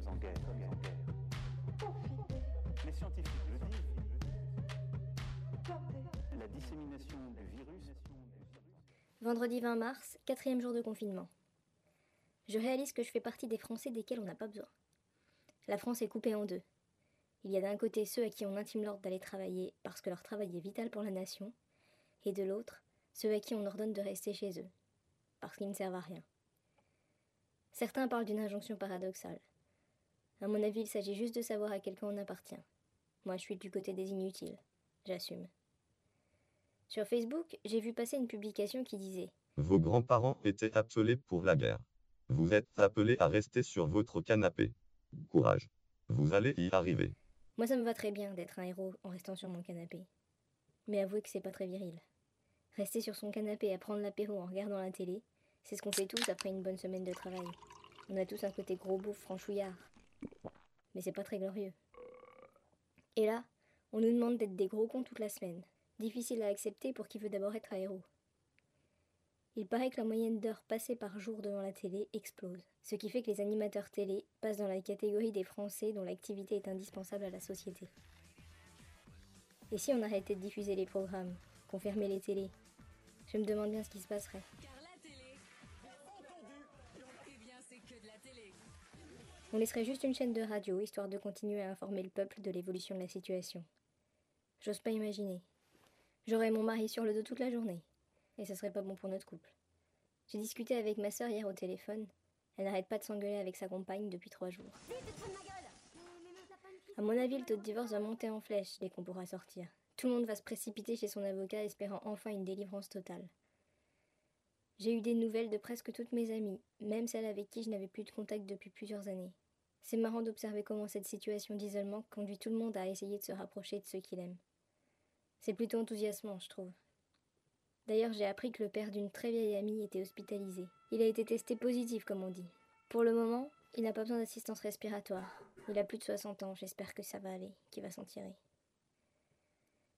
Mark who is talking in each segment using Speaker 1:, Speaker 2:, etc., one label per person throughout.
Speaker 1: sommes en guerre. Les scientifiques le disent. La dissémination du virus.
Speaker 2: Vendredi 20 mars, quatrième jour de confinement. Je réalise que je fais partie des Français desquels on n'a pas besoin. La France est coupée en deux. Il y a d'un côté ceux à qui on intime l'ordre d'aller travailler parce que leur travail est vital pour la nation, et de l'autre, ceux à qui on ordonne de rester chez eux, parce qu'ils ne servent à rien. Certains parlent d'une injonction paradoxale. À mon avis, il s'agit juste de savoir à quel camp on appartient. Moi, je suis du côté des inutiles. J'assume. Sur Facebook, j'ai vu passer une publication qui disait
Speaker 3: Vos grands-parents étaient appelés pour la guerre. Vous êtes appelés à rester sur votre canapé. Courage. Vous allez y arriver.
Speaker 2: Moi, ça me va très bien d'être un héros en restant sur mon canapé. Mais avouez que c'est pas très viril. Rester sur son canapé à prendre l'apéro en regardant la télé, c'est ce qu'on fait tous après une bonne semaine de travail. On a tous un côté gros bouffe franchouillard. Mais c'est pas très glorieux. Et là, on nous demande d'être des gros cons toute la semaine. Difficile à accepter pour qui veut d'abord être un héros. Il paraît que la moyenne d'heures passées par jour devant la télé explose, ce qui fait que les animateurs télé passent dans la catégorie des Français dont l'activité est indispensable à la société. Et si on arrêtait de diffuser les programmes, qu'on fermait les télés? Je me demande bien ce qui se passerait.
Speaker 4: Car la télé, eh bien c'est que de la télé.
Speaker 2: On laisserait juste une chaîne de radio, histoire de continuer à informer le peuple de l'évolution de la situation. J'ose pas imaginer. J'aurais mon mari sur le dos toute la journée. Et ce serait pas bon pour notre couple. J'ai discuté avec ma sœur hier au téléphone. Elle n'arrête pas de s'engueuler avec sa compagne depuis trois jours. À mon avis, le taux de divorce va monter en flèche dès qu'on pourra sortir. Tout le monde va se précipiter chez son avocat espérant enfin une délivrance totale. J'ai eu des nouvelles de presque toutes mes amies, même celles avec qui je n'avais plus de contact depuis plusieurs années. C'est marrant d'observer comment cette situation d'isolement conduit tout le monde à essayer de se rapprocher de ceux qu'il aime. C'est plutôt enthousiasmant, je trouve. D'ailleurs, j'ai appris que le père d'une très vieille amie était hospitalisé. Il a été testé positif, comme on dit. Pour le moment, il n'a pas besoin d'assistance respiratoire. Il a plus de 60 ans, j'espère que ça va aller, qu'il va s'en tirer.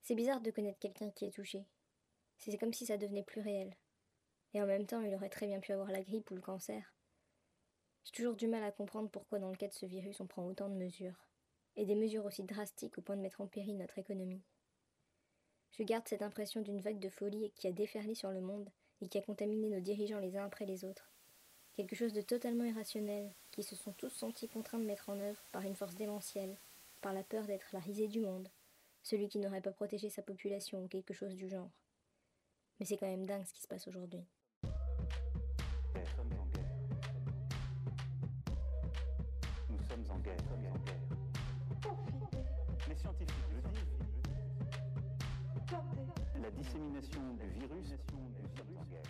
Speaker 2: C'est bizarre de connaître quelqu'un qui est touché. C'est comme si ça devenait plus réel. Et en même temps, il aurait très bien pu avoir la grippe ou le cancer. J'ai toujours du mal à comprendre pourquoi dans le cas de ce virus on prend autant de mesures. Et des mesures aussi drastiques au point de mettre en péril notre économie. Je garde cette impression d'une vague de folie qui a déferlé sur le monde et qui a contaminé nos dirigeants les uns après les autres. Quelque chose de totalement irrationnel, qui se sont tous sentis contraints de mettre en œuvre par une force démentielle, par la peur d'être la risée du monde, celui qui n'aurait pas protégé sa population ou quelque chose du genre. Mais c'est quand même dingue ce qui se passe aujourd'hui guerre.
Speaker 1: Nous sommes en guerre. Nous sommes en guerre. Nous sommes en guerre. Les scientifiques le disent. La dissémination du virus. Nous sommes en guerre.